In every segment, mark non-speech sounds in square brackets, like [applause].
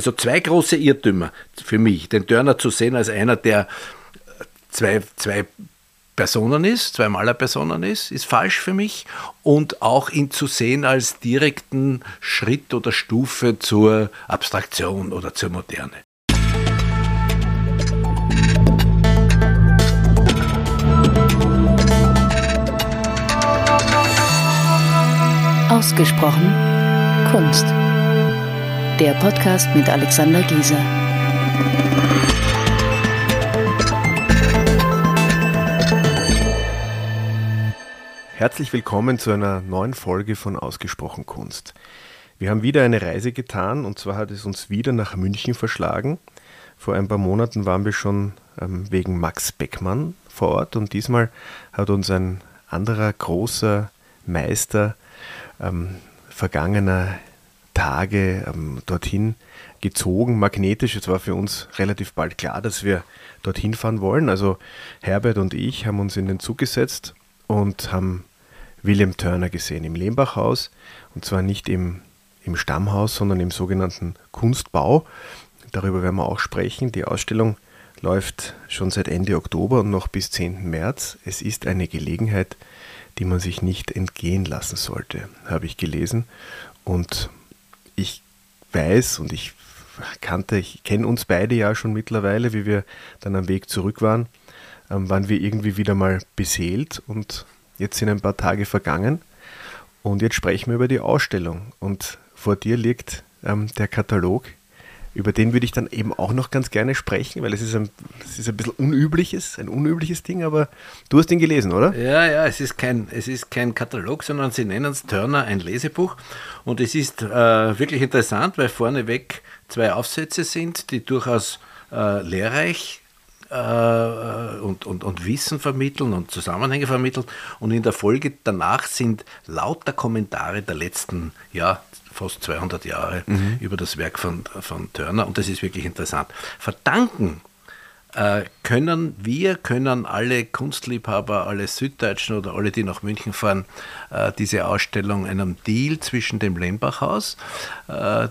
also zwei große Irrtümer für mich. Den Turner zu sehen als einer, der zwei, zwei Personen ist, zwei Malerpersonen ist, ist falsch für mich. Und auch ihn zu sehen als direkten Schritt oder Stufe zur Abstraktion oder zur Moderne. Ausgesprochen Kunst. Der Podcast mit Alexander Gieser. Herzlich willkommen zu einer neuen Folge von Ausgesprochen Kunst. Wir haben wieder eine Reise getan und zwar hat es uns wieder nach München verschlagen. Vor ein paar Monaten waren wir schon ähm, wegen Max Beckmann vor Ort und diesmal hat uns ein anderer großer Meister ähm, vergangener Tage ähm, dorthin gezogen, magnetisch. Es war für uns relativ bald klar, dass wir dorthin fahren wollen. Also Herbert und ich haben uns in den Zug gesetzt und haben William Turner gesehen im Lehmbachhaus. Und zwar nicht im, im Stammhaus, sondern im sogenannten Kunstbau. Darüber werden wir auch sprechen. Die Ausstellung läuft schon seit Ende Oktober und noch bis 10. März. Es ist eine Gelegenheit, die man sich nicht entgehen lassen sollte, habe ich gelesen. Und ich weiß und ich kannte, ich kenne uns beide ja schon mittlerweile, wie wir dann am Weg zurück waren, ähm, waren wir irgendwie wieder mal beseelt und jetzt sind ein paar Tage vergangen und jetzt sprechen wir über die Ausstellung. Und vor dir liegt ähm, der Katalog über den würde ich dann eben auch noch ganz gerne sprechen, weil es ist ein, es ist ein bisschen unübliches, ein unübliches Ding, aber du hast ihn gelesen, oder? Ja, ja, es ist kein, es ist kein Katalog, sondern sie nennen es Turner ein Lesebuch. Und es ist äh, wirklich interessant, weil vorneweg zwei Aufsätze sind, die durchaus äh, lehrreich äh, und, und, und Wissen vermitteln und Zusammenhänge vermitteln. Und in der Folge danach sind lauter Kommentare der letzten ja, fast 200 Jahre mhm. über das Werk von, von Turner und das ist wirklich interessant. Verdanken äh, können wir, können alle Kunstliebhaber, alle Süddeutschen oder alle, die nach München fahren, äh, diese Ausstellung einem Deal zwischen dem Lembachhaus, äh,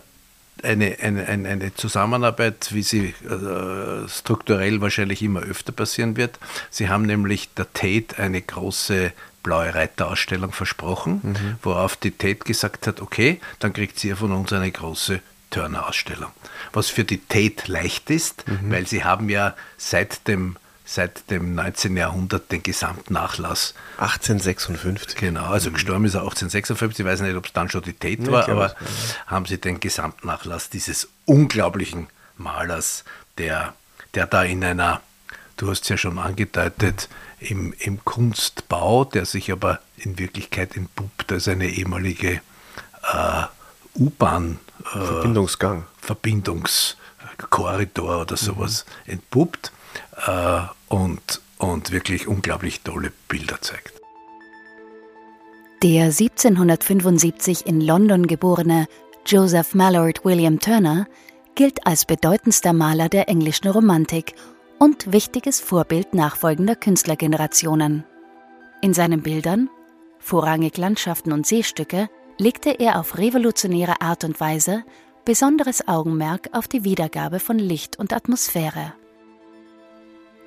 eine, eine, eine, Zusammenarbeit, wie sie äh, strukturell wahrscheinlich immer öfter passieren wird. Sie haben nämlich der Tate eine große blaue Reiterausstellung versprochen, mhm. worauf die Tate gesagt hat, okay, dann kriegt sie ja von uns eine große Turner-Ausstellung. Was für die Tate leicht ist, mhm. weil sie haben ja seit dem seit dem 19. Jahrhundert den Gesamtnachlass. 1856. Genau, also mhm. gestorben ist er 1856. Ich weiß nicht, ob es dann schon die Tate nee, war, aber haben sie den Gesamtnachlass dieses unglaublichen Malers, der, der da in einer, du hast es ja schon angedeutet, im, im Kunstbau, der sich aber in Wirklichkeit entpuppt als eine ehemalige äh, U-Bahn. Äh, Verbindungsgang. Verbindungskorridor oder sowas mhm. entpuppt äh, und, und wirklich unglaublich tolle Bilder zeigt. Der 1775 in London geborene Joseph Mallord William Turner gilt als bedeutendster Maler der englischen Romantik und wichtiges Vorbild nachfolgender Künstlergenerationen. In seinen Bildern, vorrangig Landschaften und Seestücke, legte er auf revolutionäre Art und Weise besonderes Augenmerk auf die Wiedergabe von Licht und Atmosphäre.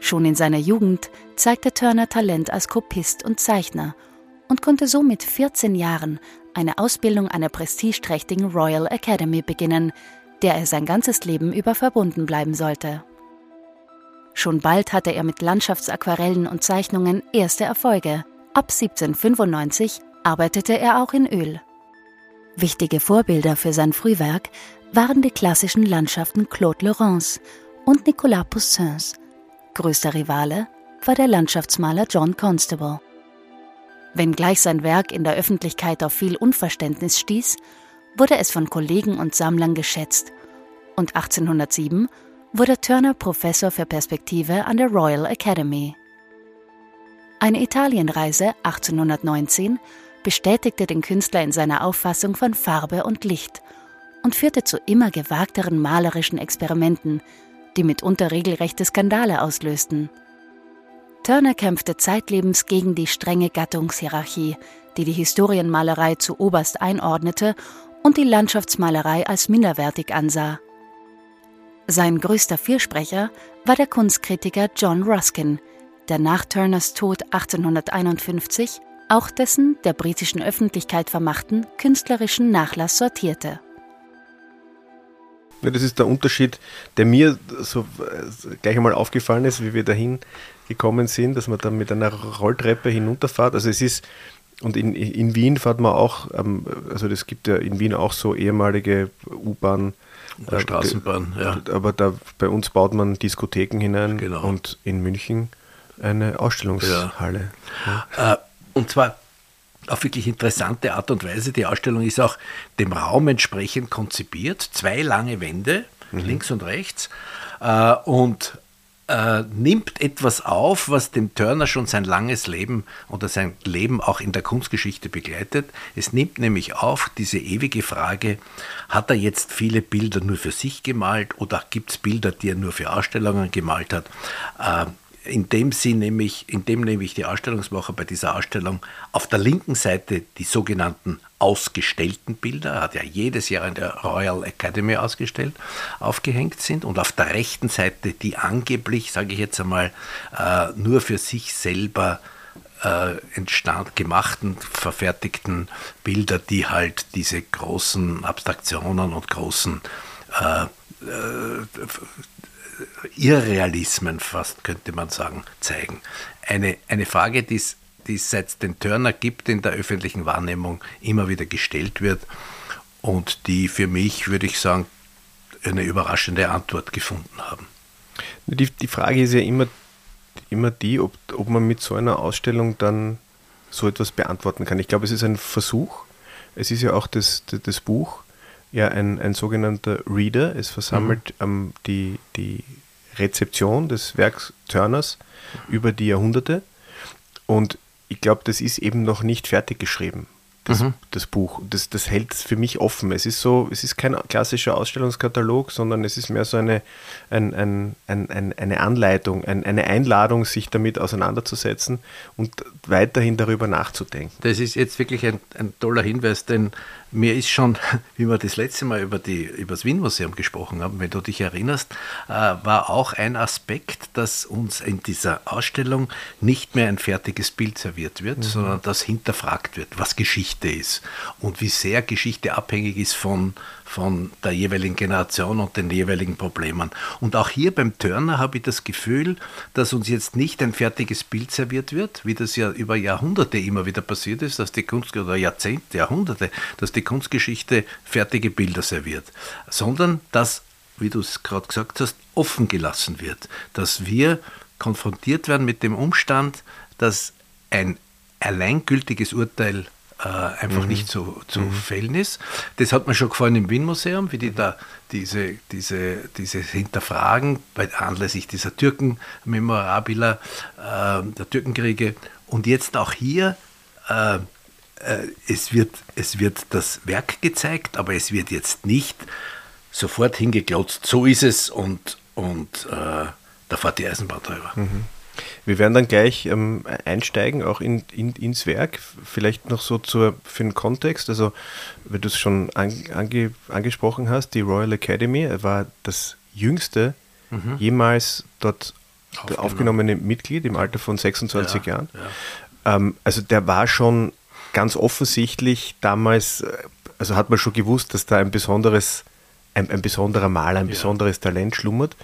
Schon in seiner Jugend zeigte Turner Talent als Kopist und Zeichner und konnte so mit 14 Jahren eine Ausbildung der prestigeträchtigen Royal Academy beginnen, der er sein ganzes Leben über verbunden bleiben sollte. Schon bald hatte er mit Landschaftsaquarellen und Zeichnungen erste Erfolge. Ab 1795 arbeitete er auch in Öl. Wichtige Vorbilder für sein Frühwerk waren die klassischen Landschaften Claude Laurence und Nicolas Poussins. Größter Rivale war der Landschaftsmaler John Constable. Wenngleich sein Werk in der Öffentlichkeit auf viel Unverständnis stieß, wurde es von Kollegen und Sammlern geschätzt und 1807 wurde Turner Professor für Perspektive an der Royal Academy. Eine Italienreise 1819 bestätigte den Künstler in seiner Auffassung von Farbe und Licht und führte zu immer gewagteren malerischen Experimenten, die mitunter regelrechte Skandale auslösten. Turner kämpfte zeitlebens gegen die strenge Gattungshierarchie, die die Historienmalerei zu oberst einordnete und die Landschaftsmalerei als minderwertig ansah. Sein größter Fürsprecher war der Kunstkritiker John Ruskin, der nach Turners Tod 1851 auch dessen der britischen Öffentlichkeit vermachten künstlerischen Nachlass sortierte. Das ist der Unterschied, der mir so äh, gleich einmal aufgefallen ist, wie wir dahin gekommen sind, dass man dann mit einer Rolltreppe hinunterfahrt. Also es ist, und in, in Wien fährt man auch, ähm, also es gibt ja in Wien auch so ehemalige U-Bahn. Äh, Straßenbahn, ja. Aber da bei uns baut man Diskotheken hinein genau. und in München eine Ausstellungshalle. Ja. Ja. Äh, und zwar auf wirklich interessante Art und Weise. Die Ausstellung ist auch dem Raum entsprechend konzipiert. Zwei lange Wände, mhm. links und rechts. Äh, und äh, nimmt etwas auf, was dem Turner schon sein langes Leben oder sein Leben auch in der Kunstgeschichte begleitet. Es nimmt nämlich auf diese ewige Frage, hat er jetzt viele Bilder nur für sich gemalt oder gibt es Bilder, die er nur für Ausstellungen gemalt hat? Äh, indem sie nämlich, indem nämlich die Ausstellungsmacher bei dieser Ausstellung auf der linken Seite die sogenannten ausgestellten Bilder, hat ja jedes Jahr in der Royal Academy ausgestellt, aufgehängt sind und auf der rechten Seite die angeblich, sage ich jetzt einmal, äh, nur für sich selber äh, entstand, gemachten, verfertigten Bilder, die halt diese großen Abstraktionen und großen äh, äh Irrealismen fast, könnte man sagen, zeigen. Eine, eine Frage, die es seit den Turner gibt in der öffentlichen Wahrnehmung, immer wieder gestellt wird und die für mich, würde ich sagen, eine überraschende Antwort gefunden haben. Die, die Frage ist ja immer, immer die, ob, ob man mit so einer Ausstellung dann so etwas beantworten kann. Ich glaube, es ist ein Versuch. Es ist ja auch das, das, das Buch ja ein, ein sogenannter Reader. Es versammelt mhm. ähm, die, die Rezeption des Werks Turners über die Jahrhunderte. Und ich glaube, das ist eben noch nicht fertig geschrieben das, mhm. das Buch. Das, das hält es für mich offen. Es ist so, es ist kein klassischer Ausstellungskatalog, sondern es ist mehr so eine, ein, ein, ein, eine Anleitung, eine Einladung, sich damit auseinanderzusetzen und weiterhin darüber nachzudenken. Das ist jetzt wirklich ein, toller Hinweis, denn mir ist schon, [laughs] wie wir das letzte Mal über, die, über das Wien-Museum gesprochen haben, wenn du dich erinnerst, äh, war auch ein Aspekt, dass uns in dieser Ausstellung nicht mehr ein fertiges Bild serviert wird, mhm. sondern dass hinterfragt wird, was Geschichte ist und wie sehr Geschichte abhängig ist von, von der jeweiligen Generation und den jeweiligen Problemen. Und auch hier beim Turner habe ich das Gefühl, dass uns jetzt nicht ein fertiges Bild serviert wird, wie das ja über Jahrhunderte immer wieder passiert ist, dass die Kunst oder Jahrzehnte, Jahrhunderte, dass die Kunstgeschichte fertige Bilder serviert, sondern dass, wie du es gerade gesagt hast, offen gelassen wird, dass wir konfrontiert werden mit dem Umstand, dass ein alleingültiges Urteil äh, einfach mhm. nicht zu, zu mhm. fällen ist. Das hat mir schon gefallen im Wien-Museum, wie die da diese, diese, dieses Hinterfragen bei, anlässlich dieser Türken-Memorabilia, äh, der Türkenkriege. Und jetzt auch hier, äh, äh, es, wird, es wird das Werk gezeigt, aber es wird jetzt nicht sofort hingeklotzt, so ist es und, und äh, da fährt die Eisenbahn drüber. Mhm. Wir werden dann gleich ähm, einsteigen, auch in, in, ins Werk. Vielleicht noch so zur, für den Kontext. Also, wenn du es schon an, ange, angesprochen hast, die Royal Academy war das jüngste mhm. jemals dort Aufgenommen. aufgenommene Mitglied im Alter von 26 ja, Jahren. Ja. Ähm, also, der war schon ganz offensichtlich damals, äh, also hat man schon gewusst, dass da ein besonderes, ein, ein besonderer Maler, ein ja. besonderes Talent schlummert.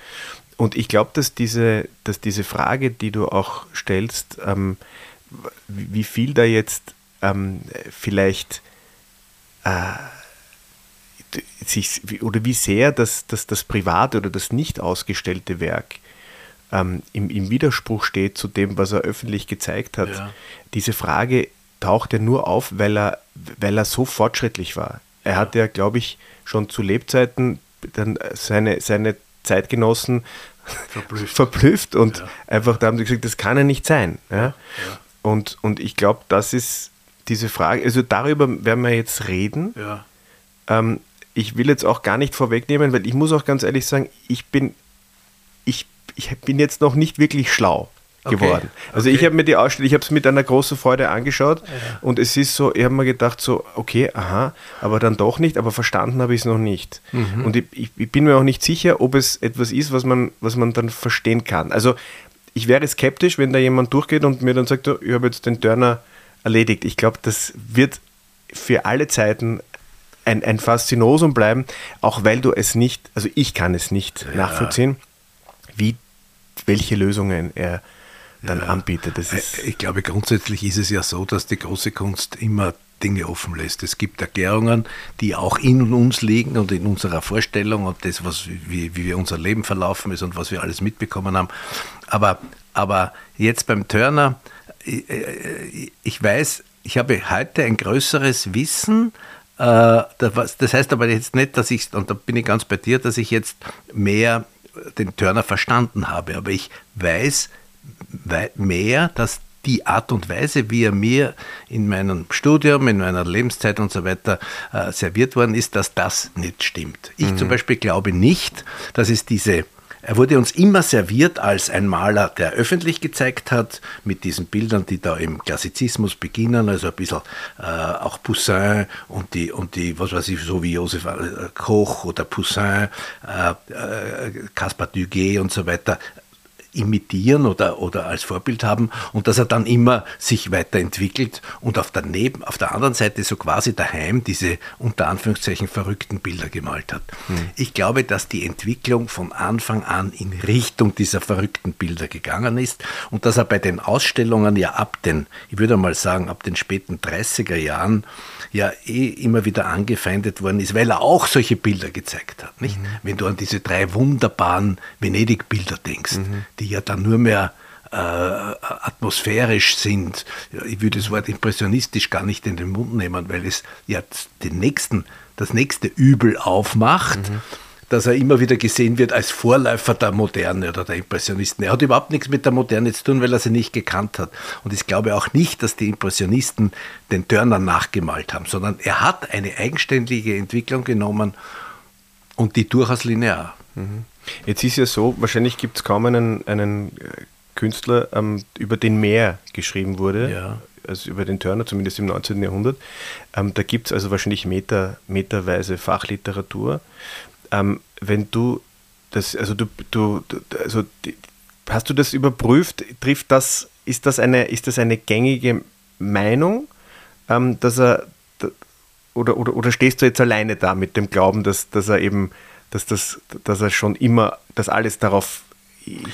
Und ich glaube, dass diese, dass diese Frage, die du auch stellst, ähm, wie viel da jetzt ähm, vielleicht äh, sich, oder wie sehr das, das, das private oder das nicht ausgestellte Werk ähm, im, im Widerspruch steht zu dem, was er öffentlich gezeigt hat. Ja. Diese Frage taucht ja nur auf, weil er, weil er so fortschrittlich war. Er ja. hat ja, glaube ich, schon zu Lebzeiten dann seine, seine Zeitgenossen verblüfft, [laughs] verblüfft und ja. einfach da haben sie gesagt, das kann ja nicht sein. Ja? ja. Und, und ich glaube, das ist diese Frage, also darüber werden wir jetzt reden. Ja. Ähm, ich will jetzt auch gar nicht vorwegnehmen, weil ich muss auch ganz ehrlich sagen, ich bin, ich, ich bin jetzt noch nicht wirklich schlau. Geworden. Okay. Also okay. ich habe mir die Ausstellung, ich habe es mit einer großen Freude angeschaut ja. und es ist so, ich habe mir gedacht so, okay, aha, aber dann doch nicht, aber verstanden habe ich es noch nicht. Mhm. Und ich, ich, ich, bin mir auch nicht sicher, ob es etwas ist, was man, was man dann verstehen kann. Also ich wäre skeptisch, wenn da jemand durchgeht und mir dann sagt, oh, ich habe jetzt den Turner erledigt. Ich glaube, das wird für alle Zeiten ein, ein Faszinosum bleiben, auch weil du es nicht, also ich kann es nicht ja. nachvollziehen, wie, welche Lösungen er dann ja. anbietet. Das ist ich glaube, grundsätzlich ist es ja so, dass die große Kunst immer Dinge offen lässt. Es gibt Erklärungen, die auch in uns liegen und in unserer Vorstellung und das, was, wie, wie unser Leben verlaufen ist und was wir alles mitbekommen haben. Aber, aber jetzt beim Turner, ich, ich weiß, ich habe heute ein größeres Wissen. Äh, das heißt aber jetzt nicht, dass ich, und da bin ich ganz bei dir, dass ich jetzt mehr den Turner verstanden habe. Aber ich weiß mehr, dass die Art und Weise, wie er mir in meinem Studium, in meiner Lebenszeit und so weiter äh, serviert worden ist, dass das nicht stimmt. Ich mhm. zum Beispiel glaube nicht, dass es diese er wurde uns immer serviert als ein Maler, der öffentlich gezeigt hat, mit diesen Bildern, die da im Klassizismus beginnen, also ein bisschen äh, auch Poussin und die, und die, was weiß ich, so wie Josef äh, Koch oder Poussin, äh, äh, Caspar Duguay und so weiter, imitieren oder, oder als Vorbild haben und dass er dann immer sich weiterentwickelt und auf der, Neben, auf der anderen Seite so quasi daheim diese unter Anführungszeichen verrückten Bilder gemalt hat. Hm. Ich glaube, dass die Entwicklung von Anfang an in Richtung dieser verrückten Bilder gegangen ist und dass er bei den Ausstellungen ja ab den, ich würde mal sagen, ab den späten 30er Jahren ja eh immer wieder angefeindet worden ist, weil er auch solche Bilder gezeigt hat. Nicht? Mhm. Wenn du an diese drei wunderbaren Venedig-Bilder denkst, mhm. die ja dann nur mehr äh, atmosphärisch sind. Ich würde das Wort impressionistisch gar nicht in den Mund nehmen, weil es ja den nächsten, das nächste Übel aufmacht. Mhm dass er immer wieder gesehen wird als Vorläufer der Moderne oder der Impressionisten. Er hat überhaupt nichts mit der Moderne zu tun, weil er sie nicht gekannt hat. Und ich glaube auch nicht, dass die Impressionisten den Turner nachgemalt haben, sondern er hat eine eigenständige Entwicklung genommen und die durchaus linear. Mhm. Jetzt ist ja so, wahrscheinlich gibt es kaum einen, einen äh, Künstler, ähm, über den mehr geschrieben wurde. Ja als über den Turner, zumindest im 19. Jahrhundert. Ähm, da gibt es also wahrscheinlich meter, meterweise Fachliteratur ähm, wenn du das, also du, du, also hast du das überprüft? Trifft das, ist das eine, ist das eine gängige Meinung, ähm, dass er oder, oder, oder stehst du jetzt alleine da mit dem Glauben, dass, dass er eben, dass das, dass er schon immer, dass alles darauf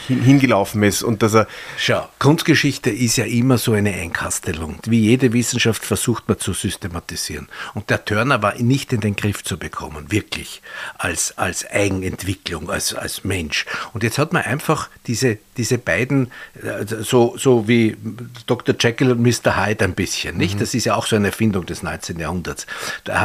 hingelaufen ist und dass er. Schau, Kunstgeschichte ist ja immer so eine Einkastelung. Wie jede Wissenschaft versucht man zu systematisieren. Und der Turner war nicht in den Griff zu bekommen, wirklich, als, als Eigenentwicklung, als, als Mensch. Und jetzt hat man einfach diese, diese beiden, äh, so, so wie Dr. Jekyll und Mr. Hyde ein bisschen, nicht? Mhm. Das ist ja auch so eine Erfindung des 19. Jahrhunderts.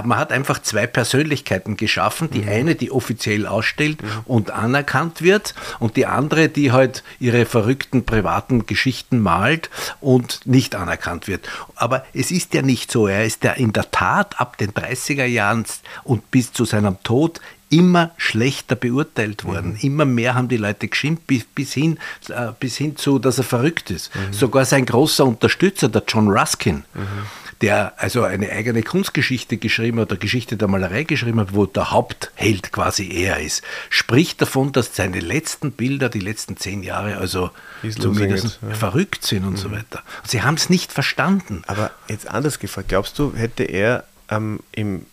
Man hat einfach zwei Persönlichkeiten geschaffen. Die mhm. eine, die offiziell ausstellt mhm. und anerkannt wird, und die andere, andere, die halt ihre verrückten privaten Geschichten malt und nicht anerkannt wird. Aber es ist ja nicht so. Er ist ja in der Tat ab den 30er Jahren und bis zu seinem Tod immer schlechter beurteilt worden. Mhm. Immer mehr haben die Leute geschimpft, bis, bis, hin, äh, bis hin zu, dass er verrückt ist. Mhm. Sogar sein großer Unterstützer, der John Ruskin, mhm der also eine eigene Kunstgeschichte geschrieben hat, eine Geschichte der Malerei geschrieben hat, wo der Hauptheld quasi er ist, spricht davon, dass seine letzten Bilder, die letzten zehn Jahre, also zumindest ja. verrückt sind und mhm. so weiter. Und sie haben es nicht verstanden. Aber jetzt anders gefragt, glaubst du, hätte er ähm, im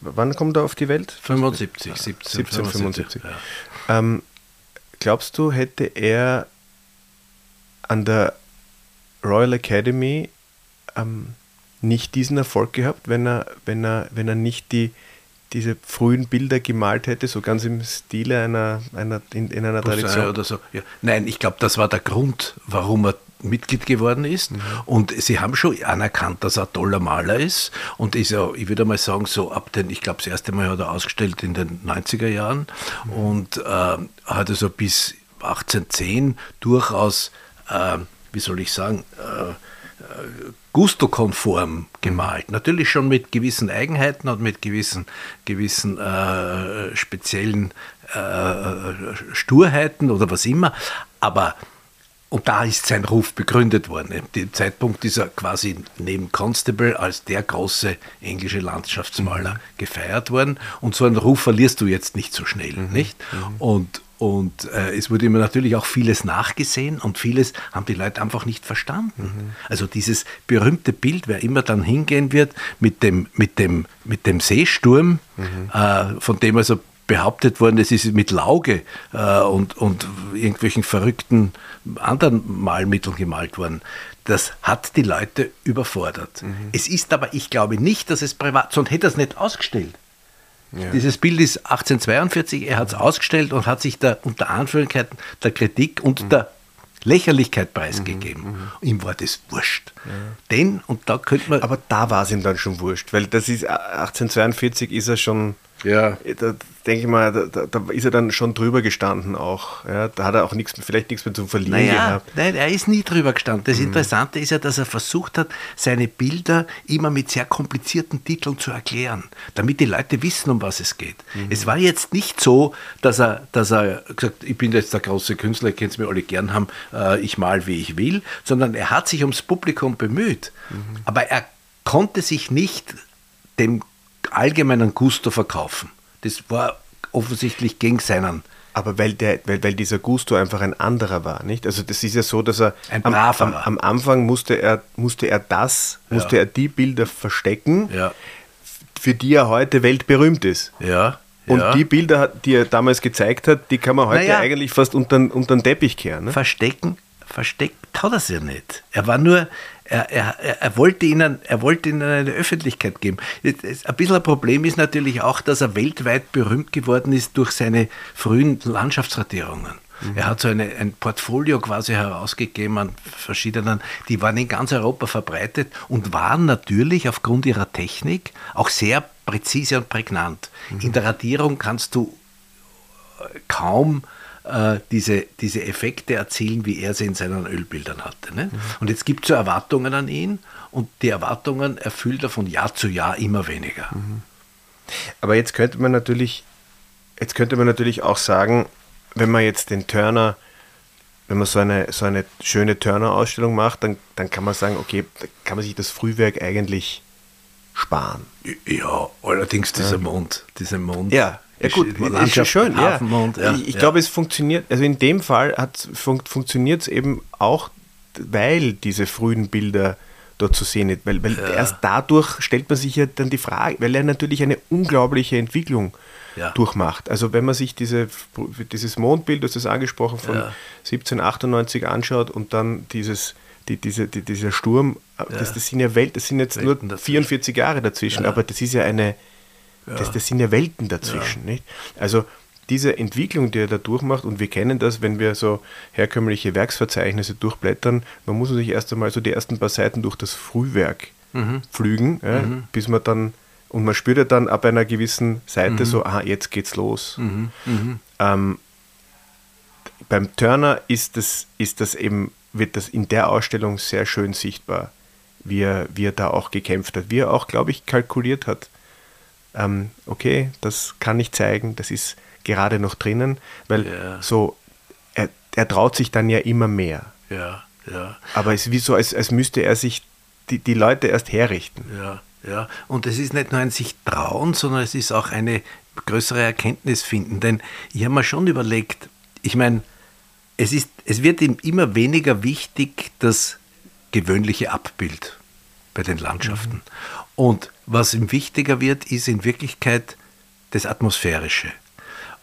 wann kommt er auf die Welt? 75, 17, 1775. Ja. Ähm, glaubst du, hätte er an der Royal Academy ähm, nicht diesen Erfolg gehabt, wenn er, wenn er, wenn er nicht die, diese frühen Bilder gemalt hätte, so ganz im Stile einer, einer in, in einer Poussin Tradition. Oder so. Ja. Nein, ich glaube, das war der Grund, warum er Mitglied geworden ist. Mhm. Und sie haben schon anerkannt, dass er ein toller Maler ist. Und ist ja, ich würde mal sagen, so ab den, ich glaube, das erste Mal hat er ausgestellt in den 90er Jahren mhm. und äh, hat also bis 1810 durchaus, äh, wie soll ich sagen, äh, Gusto-konform gemalt. Natürlich schon mit gewissen Eigenheiten und mit gewissen, gewissen äh, speziellen äh, Sturheiten oder was immer. Aber und da ist sein Ruf begründet worden. Im Zeitpunkt ist er quasi neben Constable als der große englische Landschaftsmaler mhm. gefeiert worden. Und so einen Ruf verlierst du jetzt nicht so schnell, mhm. nicht? Mhm. Und, und äh, es wurde ihm natürlich auch vieles nachgesehen und vieles haben die Leute einfach nicht verstanden. Mhm. Also dieses berühmte Bild, wer immer dann hingehen wird mit dem, mit dem, mit dem Seesturm, mhm. äh, von dem also behauptet worden, es ist mit Lauge äh, und, und irgendwelchen verrückten anderen Malmitteln gemalt worden. Das hat die Leute überfordert. Mhm. Es ist aber, ich glaube nicht, dass es privat, sonst hätte er es nicht ausgestellt. Ja. Dieses Bild ist 1842, er hat es ausgestellt und hat sich da unter Anführungszeichen der Kritik und mhm. der Lächerlichkeit preisgegeben. Mhm, mhm. Ihm war das wurscht. Ja. Denn, und da könnte man. Aber da war es ihm dann schon wurscht, weil das ist 1842 ist er schon. Ja. Da denke ich mal, da, da, ist er dann schon drüber gestanden auch. Ja, da hat er auch nichts, vielleicht nichts mehr zum Verlieren naja, gehabt. Nein, er ist nie drüber gestanden. Das mhm. Interessante ist ja, dass er versucht hat, seine Bilder immer mit sehr komplizierten Titeln zu erklären, damit die Leute wissen, um was es geht. Mhm. Es war jetzt nicht so, dass er, dass er gesagt ich bin jetzt der große Künstler, ihr könnt es mir alle gern haben, äh, ich mal wie ich will, sondern er hat sich ums Publikum bemüht. Mhm. Aber er konnte sich nicht dem allgemeinen Gusto verkaufen. Das war offensichtlich gegen seinen. Aber weil, der, weil, weil dieser Gusto einfach ein anderer war, nicht? Also das ist ja so, dass er ein am, am, am, Anfang musste er, musste er das, ja. musste er die Bilder verstecken, ja. für die er heute weltberühmt ist. Ja. Und ja. die Bilder, die er damals gezeigt hat, die kann man heute naja. eigentlich fast unter, unter den Teppich kehren. Ne? Verstecken, versteckt hat er es ja nicht. Er war nur, er, er, er, wollte ihnen, er wollte ihnen eine Öffentlichkeit geben. Ein bisschen ein Problem ist natürlich auch, dass er weltweit berühmt geworden ist durch seine frühen Landschaftsradierungen. Mhm. Er hat so eine, ein Portfolio quasi herausgegeben an verschiedenen, die waren in ganz Europa verbreitet und waren natürlich aufgrund ihrer Technik auch sehr präzise und prägnant. Mhm. In der Radierung kannst du kaum äh, diese, diese Effekte erzielen, wie er sie in seinen Ölbildern hatte. Ne? Mhm. Und jetzt gibt es so Erwartungen an ihn und die Erwartungen erfüllt er von Jahr zu Jahr immer weniger. Mhm. Aber jetzt könnte man natürlich, jetzt könnte man natürlich auch sagen, wenn man jetzt den Turner, wenn man so eine, so eine schöne Turner-Ausstellung macht, dann, dann kann man sagen, okay, kann man sich das Frühwerk eigentlich sparen. Ja, allerdings dieser ja. Mond, dieser Mond. Ja, ja gut, ist, ist schön. Ja. ja. Ich, ich ja. glaube, es funktioniert, also in dem Fall fun funktioniert es eben auch, weil diese frühen Bilder dort zu sehen sind. Weil, weil ja. erst dadurch stellt man sich ja dann die Frage, weil er natürlich eine unglaubliche Entwicklung ja. durchmacht. Also wenn man sich diese, dieses Mondbild, das ist angesprochen, von ja. 1798 anschaut und dann dieses, die, diese, die, dieser Sturm, das, das sind ja Welt, das sind jetzt Welten nur 44 Jahre dazwischen, aber das ist ja eine das, das sind ja Welten dazwischen. Nicht? Also diese Entwicklung, die er da durchmacht, und wir kennen das, wenn wir so herkömmliche Werksverzeichnisse durchblättern, man muss sich erst einmal so die ersten paar Seiten durch das Frühwerk mhm. pflügen, ja, mhm. bis man dann, und man spürt ja dann ab einer gewissen Seite mhm. so, aha, jetzt geht's los. Mhm. Mhm. Ähm, beim Turner ist das, ist das eben, wird das in der Ausstellung sehr schön sichtbar, wie er, wie er da auch gekämpft hat, wie er auch, glaube ich, kalkuliert hat ähm, okay, das kann ich zeigen, das ist gerade noch drinnen, weil ja. so, er, er traut sich dann ja immer mehr. Ja, ja. Aber es ist wie so, als, als müsste er sich die, die Leute erst herrichten. Ja, ja. Und es ist nicht nur ein sich trauen, sondern es ist auch eine größere Erkenntnis finden. Denn ich habe mir schon überlegt, ich meine, es, ist, es wird ihm immer weniger wichtig, das gewöhnliche Abbild bei den Landschaften. Mhm. Und was ihm wichtiger wird, ist in Wirklichkeit das Atmosphärische.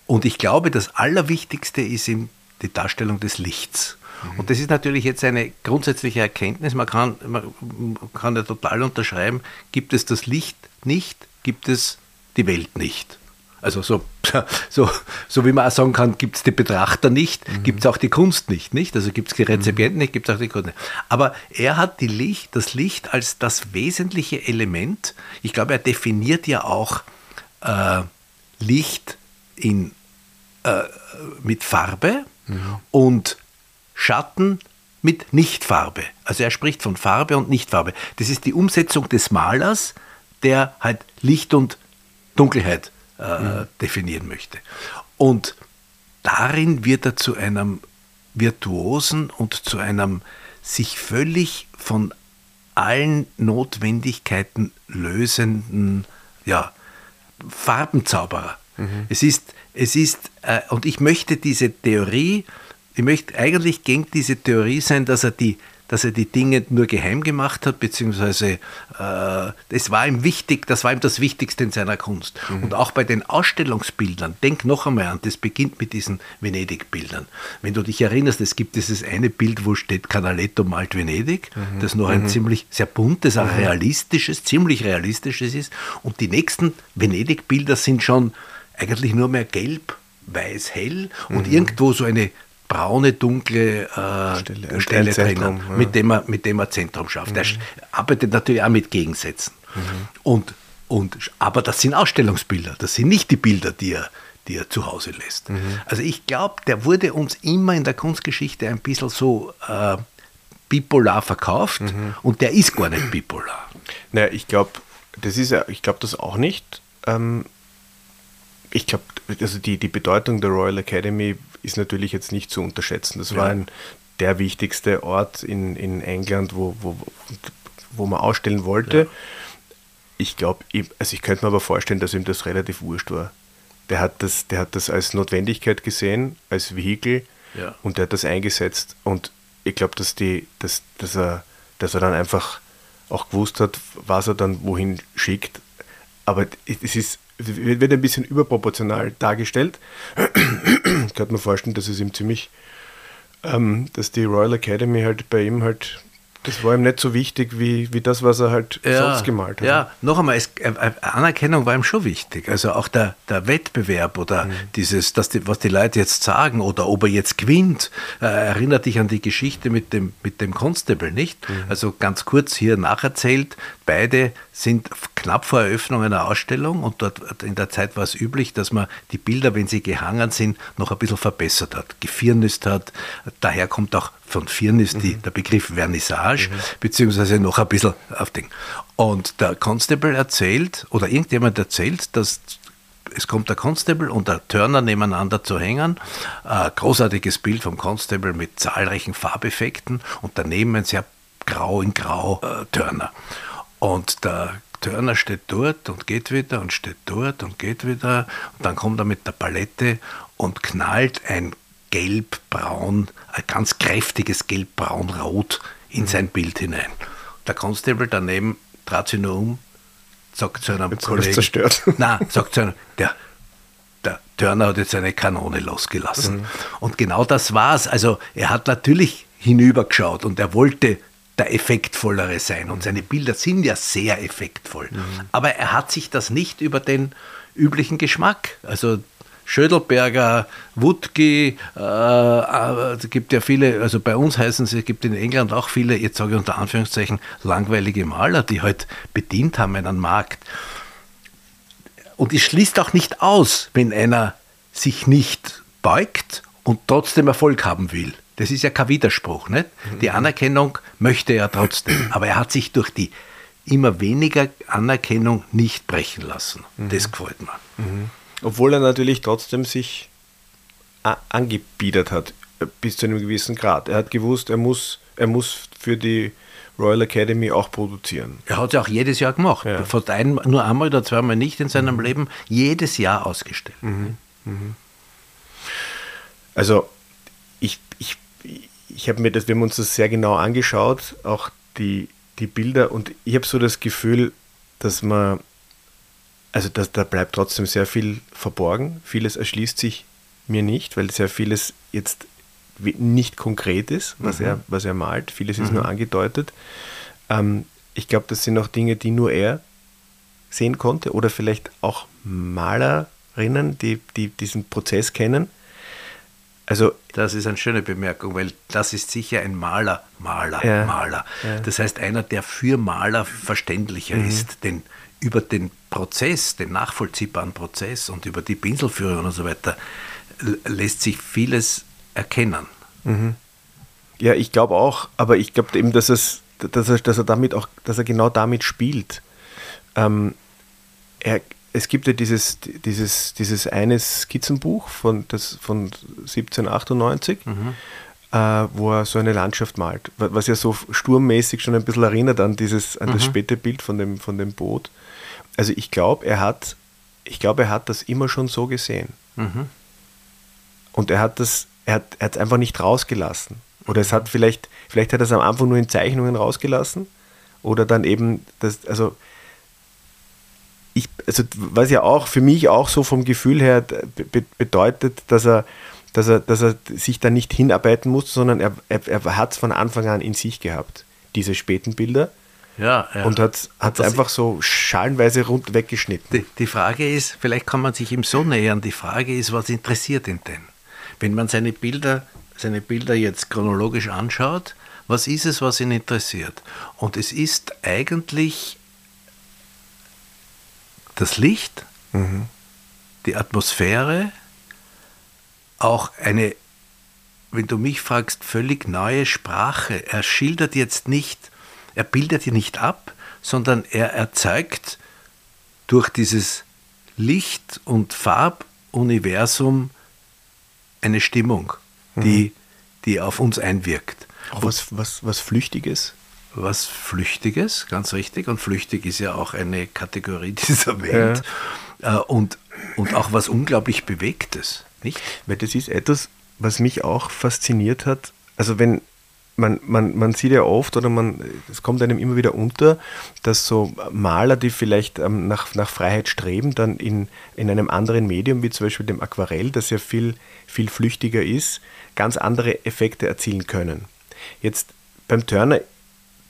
Und ich glaube, das Allerwichtigste ist ihm die Darstellung des Lichts. Mhm. Und das ist natürlich jetzt eine grundsätzliche Erkenntnis. Man kann, man kann ja total unterschreiben, gibt es das Licht nicht, gibt es die Welt nicht. Also so, [laughs] so, so wie man auch sagen kann, gibt es die Betrachter nicht, mhm. gibt es auch die Kunst nicht, nicht? Also gibt es die Rezipienten mhm. nicht, gibt es auch die Kunst nicht. Aber er hat die Licht, das Licht als das wesentliche Element. Ich glaube, er definiert ja auch äh, Licht in, äh, mit Farbe mhm. und Schatten mit Nichtfarbe. Also er spricht von Farbe und Nichtfarbe. Das ist die Umsetzung des Malers, der halt Licht und Dunkelheit äh, mhm. definieren möchte. Und darin wird er zu einem virtuosen und zu einem sich völlig von allen Notwendigkeiten lösenden ja, Farbenzauberer. Mhm. Es ist, es ist äh, und ich möchte diese Theorie, ich möchte eigentlich gegen diese Theorie sein, dass er die dass er die Dinge nur geheim gemacht hat, beziehungsweise äh, das war ihm wichtig, das war ihm das Wichtigste in seiner Kunst. Mhm. Und auch bei den Ausstellungsbildern, denk noch einmal an, das beginnt mit diesen Venedig-Bildern. Wenn du dich erinnerst, es gibt dieses eine Bild, wo steht Canaletto malt Venedig, mhm. das noch ein mhm. ziemlich sehr buntes, auch mhm. realistisches, ziemlich realistisches ist. Und die nächsten Venedig-Bilder sind schon eigentlich nur mehr gelb, weiß, hell und mhm. irgendwo so eine braune, dunkle äh, Stelle, Stelle drinnen, ja. mit, dem er, mit dem er Zentrum schafft. Mhm. Er arbeitet natürlich auch mit Gegensätzen. Mhm. Und, und, aber das sind Ausstellungsbilder, das sind nicht die Bilder, die er, die er zu Hause lässt. Mhm. Also ich glaube, der wurde uns immer in der Kunstgeschichte ein bisschen so äh, bipolar verkauft mhm. und der ist gar nicht bipolar. Naja, ich glaube, das ist ich glaube das auch nicht. Ähm, ich glaube, also die, die Bedeutung der Royal Academy ist natürlich jetzt nicht zu unterschätzen. Das war ein, der wichtigste Ort in, in England, wo, wo, wo man ausstellen wollte. Ja. Ich glaube, also ich könnte mir aber vorstellen, dass ihm das relativ wurscht war. Der hat das, der hat das als Notwendigkeit gesehen, als Vehikel ja. und der hat das eingesetzt. Und ich glaube, dass, dass, dass, er, dass er dann einfach auch gewusst hat, was er dann wohin schickt. Aber es ist wird ein bisschen überproportional dargestellt. ich kann mir vorstellen, dass es ihm ziemlich, ähm, dass die Royal Academy halt bei ihm halt das war ihm nicht so wichtig wie, wie das, was er halt ja, sonst gemalt hat. Ja, noch einmal, es, äh, äh, Anerkennung war ihm schon wichtig. Also auch der, der Wettbewerb oder mhm. dieses, dass die, was die Leute jetzt sagen oder ob er jetzt gewinnt, äh, erinnert dich an die Geschichte mit dem, mit dem Constable, nicht? Mhm. Also ganz kurz hier nacherzählt, beide sind knapp vor Eröffnung einer Ausstellung und dort in der Zeit war es üblich, dass man die Bilder, wenn sie gehangen sind, noch ein bisschen verbessert hat, gefirnist hat. Daher kommt auch von Firnis mhm. der Begriff Vernissage, mhm. beziehungsweise noch ein bisschen auf den. Und der Constable erzählt, oder irgendjemand erzählt, dass es kommt der Constable und der Turner nebeneinander zu hängen. Ein großartiges Bild vom Constable mit zahlreichen Farbeffekten und daneben ein sehr grau in grau äh, Turner. Und der Turner steht dort und geht wieder und steht dort und geht wieder. Und dann kommt er mit der Palette und knallt ein gelb-braun, ein ganz kräftiges gelb-braun-rot in sein Bild hinein. Der Constable daneben trat sich nur um, sagt zu einem jetzt Kollegen. zerstört. [laughs] Nein, sagt zu einem, der, der Turner hat jetzt eine Kanone losgelassen. Mhm. Und genau das war's. Also er hat natürlich hinübergeschaut und er wollte der effektvollere sein. Und seine Bilder sind ja sehr effektvoll. Mhm. Aber er hat sich das nicht über den üblichen Geschmack. Also Schödelberger, Wutke, äh, äh, es gibt ja viele, also bei uns heißen sie, es gibt in England auch viele, jetzt sage ich unter Anführungszeichen, langweilige Maler, die halt bedient haben einen Markt. Und es schließt auch nicht aus, wenn einer sich nicht beugt und trotzdem Erfolg haben will. Das ist ja kein Widerspruch. Nicht? Die Anerkennung möchte er trotzdem, aber er hat sich durch die immer weniger Anerkennung nicht brechen lassen. Mhm. Das gefällt mir. Mhm. Obwohl er natürlich trotzdem sich angebiedert hat, äh, bis zu einem gewissen Grad. Er hat gewusst, er muss, er muss für die Royal Academy auch produzieren. Er hat es ja auch jedes Jahr gemacht. Ja. Fast ein, nur einmal oder zweimal nicht in seinem mhm. Leben, jedes Jahr ausgestellt. Mhm. Mhm. Also ich, ich ich habe mir das, wir haben uns das sehr genau angeschaut, auch die, die Bilder, und ich habe so das Gefühl, dass man, also dass, da bleibt trotzdem sehr viel verborgen. Vieles erschließt sich mir nicht, weil sehr vieles jetzt nicht konkret ist, was, mhm. er, was er malt. Vieles mhm. ist nur angedeutet. Ähm, ich glaube, das sind auch Dinge, die nur er sehen konnte oder vielleicht auch Malerinnen, die, die diesen Prozess kennen. Also das ist eine schöne Bemerkung, weil das ist sicher ein Maler, Maler, ja, Maler. Ja. Das heißt einer, der für Maler verständlicher mhm. ist, denn über den Prozess, den nachvollziehbaren Prozess und über die Pinselführung und so weiter lässt sich vieles erkennen. Mhm. Ja, ich glaube auch, aber ich glaube eben, dass, es, dass, er, dass er damit auch, dass er genau damit spielt. Ähm, er, es gibt ja dieses, dieses, dieses eine Skizzenbuch von, das, von 1798. Mhm. Äh, wo er so eine Landschaft malt, was ja so sturmmäßig schon ein bisschen erinnert an dieses, an das mhm. späte Bild von dem, von dem Boot. Also ich glaube, er hat, ich glaube, er hat das immer schon so gesehen. Mhm. Und er hat das, er hat es einfach nicht rausgelassen. Oder es hat vielleicht, vielleicht hat er es am Anfang nur in Zeichnungen rausgelassen. Oder dann eben, das, also ich, also was ja auch für mich auch so vom Gefühl her be bedeutet, dass er, dass er, dass er sich da nicht hinarbeiten muss, sondern er, er, er hat es von Anfang an in sich gehabt, diese späten Bilder. Ja, ja. Und hat es einfach so schalenweise rund weggeschnitten. Die, die, Frage ist, vielleicht kann man sich ihm so nähern, die Frage ist, was interessiert ihn denn? Wenn man seine Bilder, seine Bilder jetzt chronologisch anschaut, was ist es, was ihn interessiert? Und es ist eigentlich das Licht, mhm. die Atmosphäre, auch eine, wenn du mich fragst, völlig neue Sprache. Er schildert jetzt nicht, er bildet ihr nicht ab, sondern er erzeugt durch dieses Licht- und Farbuniversum eine Stimmung, die, mhm. die auf uns einwirkt. Auch was, was, was Flüchtiges? Was Flüchtiges, ganz richtig. Und flüchtig ist ja auch eine Kategorie [laughs] dieser Welt. Ja. Äh, und, und auch was unglaublich Bewegtes, nicht? Weil das ist etwas, was mich auch fasziniert hat. Also wenn, man, man, man sieht ja oft oder man, es kommt einem immer wieder unter, dass so Maler, die vielleicht ähm, nach, nach Freiheit streben, dann in, in einem anderen Medium, wie zum Beispiel dem Aquarell, das ja viel, viel flüchtiger ist, ganz andere Effekte erzielen können. Jetzt beim Turner,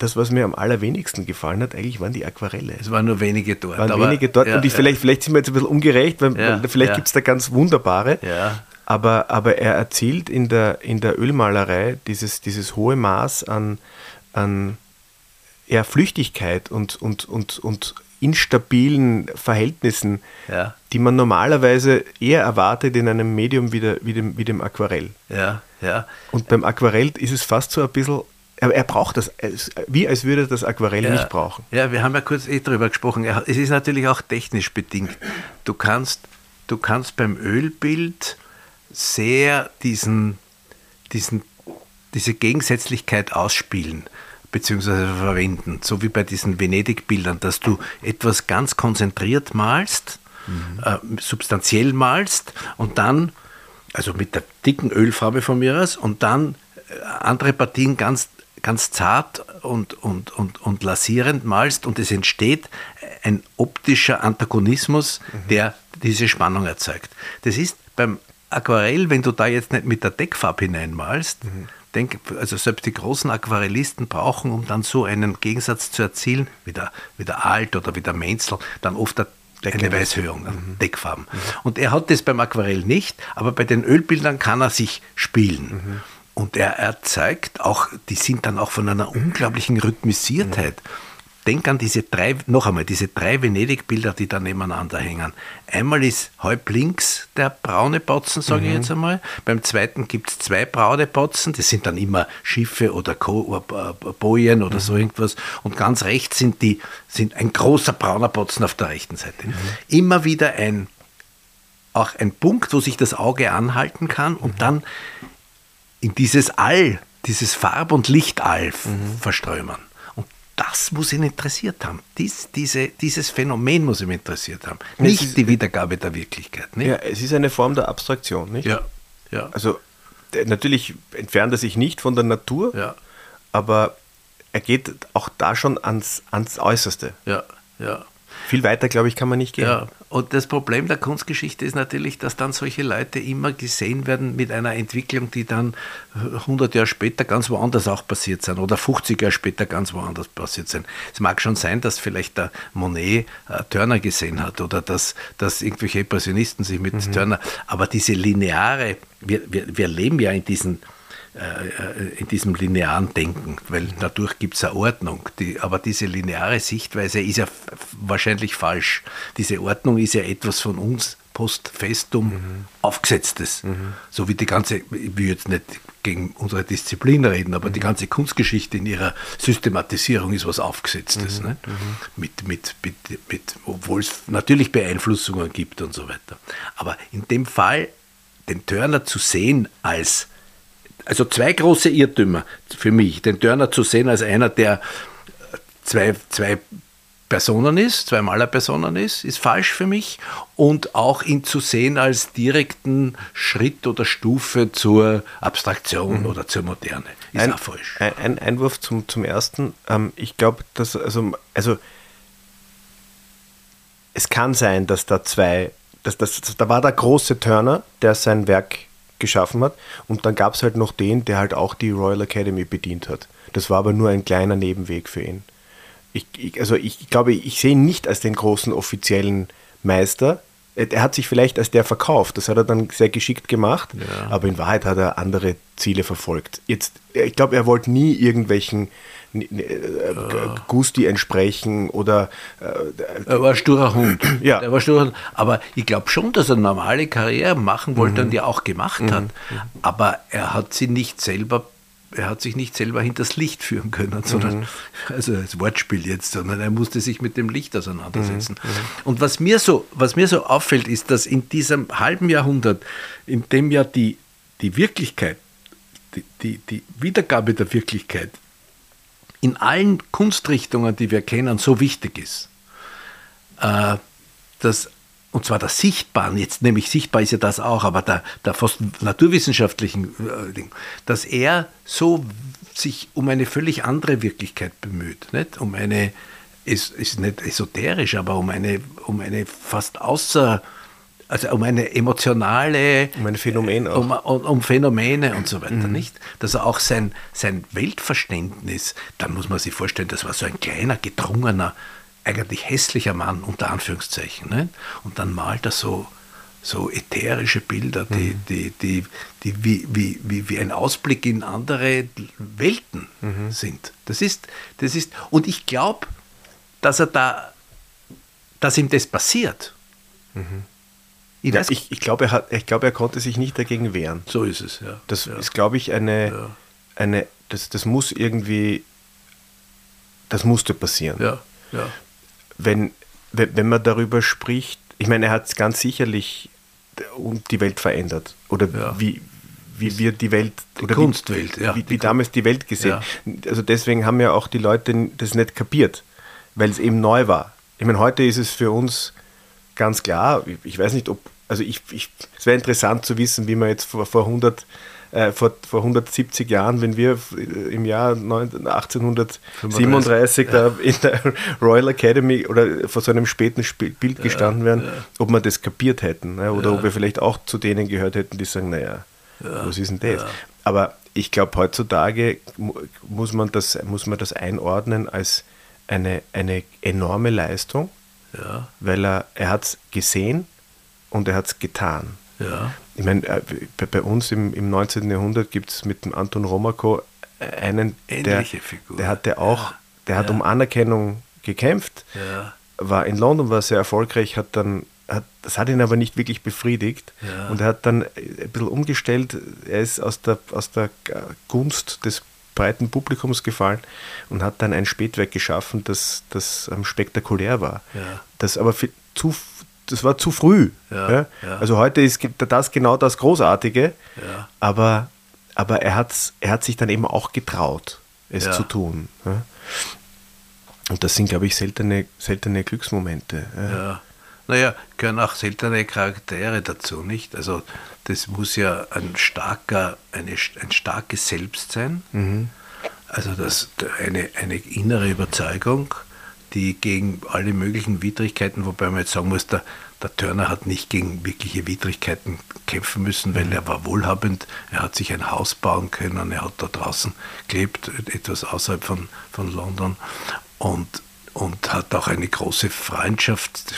das, was mir am allerwenigsten gefallen hat, eigentlich waren die Aquarelle. Es waren nur wenige dort. Waren wenige dort ja, und ich, ja. vielleicht, vielleicht sind wir jetzt ein bisschen ungerecht, weil ja, vielleicht gibt es da ganz wunderbare. Ja. Aber, aber er erzielt in der, in der Ölmalerei dieses, dieses hohe Maß an, an eher Flüchtigkeit und, und, und, und instabilen Verhältnissen, ja. die man normalerweise eher erwartet in einem Medium wie, der, wie, dem, wie dem Aquarell. Ja, ja. Und beim Aquarell ist es fast so ein bisschen, aber er braucht das, wie als würde er das Aquarell ja, nicht brauchen. Ja, wir haben ja kurz eh darüber gesprochen. Es ist natürlich auch technisch bedingt. Du kannst, du kannst beim Ölbild sehr diesen, diesen, diese Gegensätzlichkeit ausspielen bzw. verwenden, so wie bei diesen Venedig-Bildern, dass du etwas ganz konzentriert malst, mhm. äh, substanziell malst und dann, also mit der dicken Ölfarbe von mir aus, und dann äh, andere Partien ganz, ganz zart und, und, und, und lasierend malst und es entsteht ein optischer Antagonismus, mhm. der diese Spannung erzeugt. Das ist beim Aquarell, wenn du da jetzt nicht mit der Deckfarbe hineinmalst, mhm. denk, also selbst die großen Aquarellisten brauchen, um dann so einen Gegensatz zu erzielen, wie der, wie der Alt oder wie der Menzel, dann oft eine eine Weißhöhung, mhm. Deckfarben. Mhm. Und er hat das beim Aquarell nicht, aber bei den Ölbildern kann er sich spielen. Mhm. Und er erzeugt auch, die sind dann auch von einer unglaublichen Rhythmisiertheit. Mhm denk an diese drei, noch einmal, diese drei Venedig-Bilder, die da nebeneinander hängen. Einmal ist halb links der braune Botzen, sage mhm. ich jetzt einmal. Beim zweiten gibt es zwei braune Botzen, das sind dann immer Schiffe oder Co äh, Bojen oder mhm. so irgendwas. Und ganz rechts sind die, sind ein großer brauner Botzen auf der rechten Seite. Mhm. Immer wieder ein, auch ein Punkt, wo sich das Auge anhalten kann und mhm. dann in dieses All, dieses Farb- und Lichtall mhm. verströmen das muss ihn interessiert haben. Dies, diese, dieses Phänomen muss ihn interessiert haben. Nicht ist, die Wiedergabe der Wirklichkeit. Nicht? Ja, es ist eine Form der Abstraktion, nicht? Ja. ja. Also natürlich entfernt er sich nicht von der Natur, ja. aber er geht auch da schon ans, ans Äußerste. Ja, ja. Viel weiter, glaube ich, kann man nicht gehen. Ja, und das Problem der Kunstgeschichte ist natürlich, dass dann solche Leute immer gesehen werden mit einer Entwicklung, die dann 100 Jahre später ganz woanders auch passiert sind oder 50 Jahre später ganz woanders passiert sind. Es mag schon sein, dass vielleicht der Monet äh, Turner gesehen hat oder dass, dass irgendwelche Impressionisten sich mit mhm. Turner, aber diese lineare, wir, wir, wir leben ja in diesen in diesem linearen Denken, weil dadurch gibt es eine Ordnung. Die, aber diese lineare Sichtweise ist ja wahrscheinlich falsch. Diese Ordnung ist ja etwas von uns post festum mhm. aufgesetztes. Mhm. So wie die ganze, ich will jetzt nicht gegen unsere Disziplin reden, aber mhm. die ganze Kunstgeschichte in ihrer Systematisierung ist was Aufgesetztes. Mhm. Ne? Mhm. Mit, mit, mit, mit, obwohl es natürlich Beeinflussungen gibt und so weiter. Aber in dem Fall, den Turner zu sehen als also zwei große Irrtümer für mich. Den Turner zu sehen als einer, der zwei, zwei Personen ist, zwei Malerpersonen ist, ist falsch für mich. Und auch ihn zu sehen als direkten Schritt oder Stufe zur Abstraktion mhm. oder zur Moderne, ist ein, auch falsch. Ein, ein Einwurf zum, zum ersten. Ähm, ich glaube, dass, also, also es kann sein, dass da zwei, dass, dass, da war der große Turner, der sein Werk geschaffen hat, und dann gab es halt noch den, der halt auch die Royal Academy bedient hat. Das war aber nur ein kleiner Nebenweg für ihn ich, ich, also ich glaube, ich sehe ihn nicht als den großen offiziellen Meister. Er hat sich vielleicht als der verkauft, das hat er dann sehr geschickt gemacht, ja. aber in Wahrheit hat er andere Ziele verfolgt. Jetzt, ich glaube, er wollte nie irgendwelchen äh, ja. Gusti entsprechen oder. Äh, er war ein sturer Hund. [clears throat] Ja. Er war sturer Hund. Aber ich glaube schon, dass er eine normale Karriere machen wollte mhm. und die auch gemacht mhm. hat. Aber er hat sie nicht selber er hat sich nicht selber hinters Licht führen können, sondern, mhm. [laughs] also das Wortspiel jetzt, sondern er musste sich mit dem Licht auseinandersetzen. Mhm. mhm. Und was mir, so, was mir so auffällt, ist, dass in diesem halben Jahrhundert, in dem ja die, die Wirklichkeit, die, die, die Wiedergabe der Wirklichkeit in allen Kunstrichtungen, die wir kennen, so wichtig ist, äh, dass und zwar der Sichtbaren, jetzt nämlich sichtbar ist ja das auch, aber der, der fast naturwissenschaftlichen äh, Ding, dass er so sich um eine völlig andere Wirklichkeit bemüht, nicht? um eine, ist, ist nicht esoterisch, aber um eine, um eine fast außer, also um eine emotionale, um ein Phänomen auch. Um, um, Phänomene und so weiter, mhm. nicht? Dass er auch sein, sein Weltverständnis, dann muss man sich vorstellen, das war so ein kleiner, gedrungener, eigentlich hässlicher Mann, unter Anführungszeichen. Ne? Und dann malt er so, so ätherische Bilder, die, mhm. die, die, die wie, wie, wie, wie ein Ausblick in andere Welten mhm. sind. Das ist, das ist, und ich glaube, dass er da, dass ihm das passiert. Mhm. Ich, ja, ich, ich glaube, er, ich glaub, er konnte sich nicht dagegen wehren. So ist es, ja. Das ja. ist, glaube ich, eine, ja. eine das, das muss irgendwie, das musste passieren. Ja, ja wenn, wenn man darüber spricht, ich meine, er hat es ganz sicherlich die Welt verändert. Oder ja. wie, wie wir die Welt die oder Kunstwelt, wie, ja, wie, wie damals die Welt gesehen. Ja. Also deswegen haben ja auch die Leute das nicht kapiert, weil es eben neu war. Ich meine, heute ist es für uns ganz klar, ich weiß nicht, ob, also ich, ich es wäre interessant zu wissen, wie man jetzt vor, vor 100 äh, vor, vor 170 Jahren, wenn wir im Jahr 1837 ja. da in der Royal Academy oder vor so einem späten Bild gestanden wären, ja. ob wir das kapiert hätten. Ne? Oder ob wir vielleicht auch zu denen gehört hätten, die sagen, naja, was ist denn das? Aber ich glaube, heutzutage muss man, das, muss man das einordnen als eine, eine enorme Leistung, weil er, er hat es gesehen und er hat es getan. Ja. Ich meine, äh, bei, bei, uns im, im 19. Jahrhundert gibt es mit dem Anton Romako einen, der, der hatte auch, ja. der hat ja. um Anerkennung gekämpft, ja. war in London, war sehr erfolgreich, hat dann, hat, das hat ihn aber nicht wirklich befriedigt und er hat dann ein bisschen umgestellt, er ist aus der, aus der Gunst des breiten Publikums gefallen und hat dann ein Spätwerk geschaffen, das, das ähm, spektakulär war. Das aber viel, zu, das war zu früh. Ja, ja. Also heute ist das genau das Großartige, aber, aber er, hat's, er hat sich dann eben auch getraut, es zu tun. Und das sind, glaube ich, seltene, seltene Glücksmomente. Ja. Naja, gehören auch seltene Charaktere dazu, nicht? Also das muss ja ein starker, eine, ein starkes Selbst sein. Mhm. Also das, eine, eine innere Überzeugung, die gegen alle möglichen Widrigkeiten, wobei man jetzt sagen muss, der, der Turner hat nicht gegen wirkliche Widrigkeiten kämpfen müssen, weil mhm. er war wohlhabend, er hat sich ein Haus bauen können, er hat da draußen gelebt, etwas außerhalb von, von London und, und hat auch eine große Freundschaft,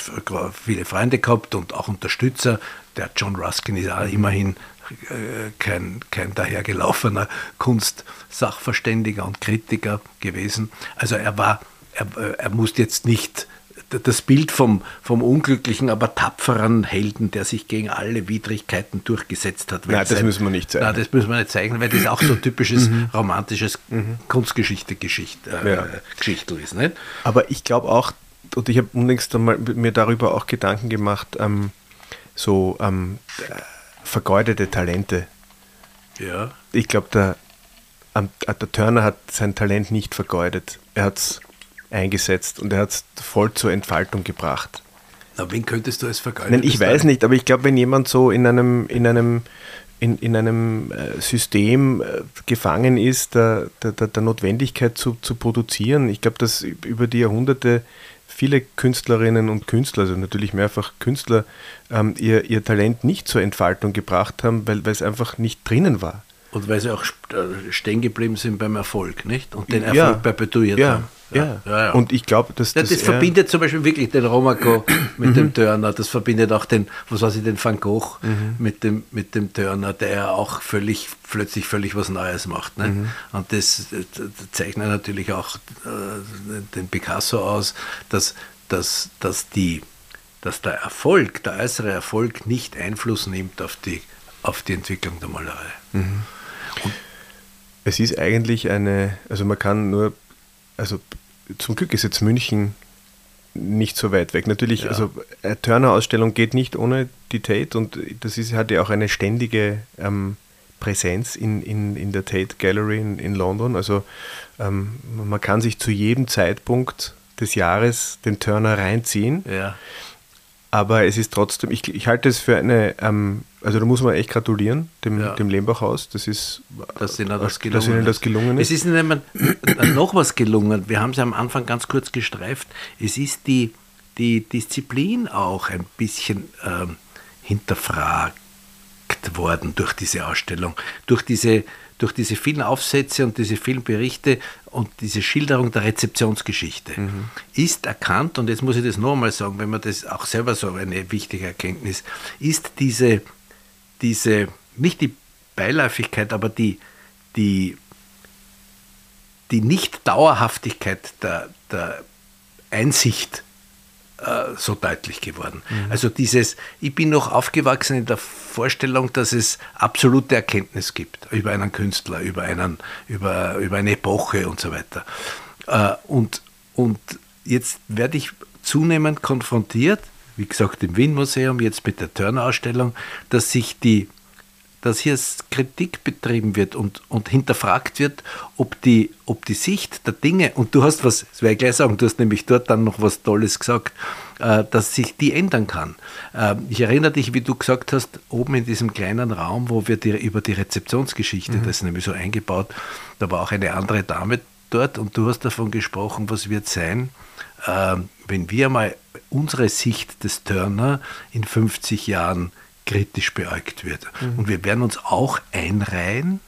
viele Freunde gehabt und auch Unterstützer. Der John Ruskin ist auch immerhin äh, kein, kein dahergelaufener Kunstsachverständiger und Kritiker gewesen. Also er war er, er muss jetzt nicht das Bild vom, vom unglücklichen, aber tapferen Helden, der sich gegen alle Widrigkeiten durchgesetzt hat. Nein, das sein, müssen wir nicht zeigen. Nein, das müssen wir nicht zeigen, weil das auch so typisches mhm. romantisches mhm. Kunstgeschichte-Geschichte äh, ja. Ist. Nicht? Aber ich glaube auch, und ich habe unlängst einmal mir darüber auch Gedanken gemacht, ähm, so ähm, vergeudete Talente Ja. Ich glaube, der, der Turner hat sein Talent nicht vergeudet. Er hat es eingesetzt und er hat es voll zur Entfaltung gebracht. Na, wen könntest du als vergeudet? Nein, ich weiß nicht, aber ich glaube, wenn jemand so in einem, in einem, in, in einem äh, System äh, gefangen ist, der, der, der Notwendigkeit zu, zu produzieren, ich glaube, dass über die Jahrhunderte viele Künstlerinnen und Künstler, also natürlich mehrfach Künstler, ähm, ihr, ihr Talent nicht zur Entfaltung gebracht haben, weil, weil es einfach nicht drinnen war. Und weil sie auch äh, stehen geblieben sind beim Erfolg, nicht? Und den Ja. Erfolg perpetuiert Ja, haben. ja. ja, ja. Und ich glaube, dass Ja, das, das verbindet zum Beispiel wirklich den Romako [coughs] mit dem Turner, das verbindet auch den, was weiß ich, den Van Gogh mit, dem, mit dem Turner, der ja auch völlig, plötzlich völlig was Neues macht. Ne? Und das, äh, zeichnet natürlich auch äh, den Picasso aus, dass, dass, dass, die, dass der Erfolg, der äußere Erfolg nicht Einfluss nimmt auf die, auf die Entwicklung der Malerei. Es ist eigentlich eine, also man kann nur, also zum Glück ist jetzt München nicht so weit weg. Natürlich, Ja. also eine Turner-Ausstellung geht nicht ohne die Tate und das ist, hat ja auch eine ständige ähm, Präsenz in, in, in der Tate Gallery in, in London. Also ähm, man kann sich zu jedem Zeitpunkt des Jahres den Turner reinziehen. Ja. Aber es ist trotzdem, ich, ich halte es für eine, ähm, also da muss man echt gratulieren, dem, Ja. dem Lehmbachhaus. Das ist, dass ihnen das gelungen, dass ihnen das gelungen ist. Es ist ihnen noch was gelungen. Wir haben es am Anfang ganz kurz gestreift. Es ist die, die Disziplin auch ein bisschen ähm, hinterfragt worden durch diese Ausstellung, durch diese, durch diese vielen Aufsätze und diese vielen Berichte und diese Schilderung der Rezeptionsgeschichte ist erkannt, und jetzt muss ich das nochmal sagen, wenn man das auch selber so eine wichtige Erkenntnis, ist diese, diese nicht die Beiläufigkeit, aber die, die, die Nicht-Dauerhaftigkeit der, der Einsicht äh, so deutlich geworden. Also dieses, ich bin noch aufgewachsen in der Vorstellung, dass es absolute Erkenntnis gibt über einen Künstler, über, einen, über, über eine Epoche und so weiter. Äh, und, und jetzt werde ich zunehmend konfrontiert, wie gesagt im Wien-Museum, jetzt mit der Turner-Ausstellung, dass sich die dass hier Kritik betrieben wird und, und hinterfragt wird, ob die, ob die Sicht der Dinge, und du hast was, das werde ich gleich sagen, du hast nämlich dort dann noch was Tolles gesagt, äh, dass sich die ändern kann. Äh, ich erinnere dich, wie du gesagt hast, oben in diesem kleinen Raum, wo wir dir über die Rezeptionsgeschichte, das ist nämlich so eingebaut, da war auch eine andere Dame dort und du hast davon gesprochen, was wird sein, äh, wenn wir mal unsere Sicht des Turner in 50 Jahren kritisch beäugt wird. Und wir werden uns auch einreihen,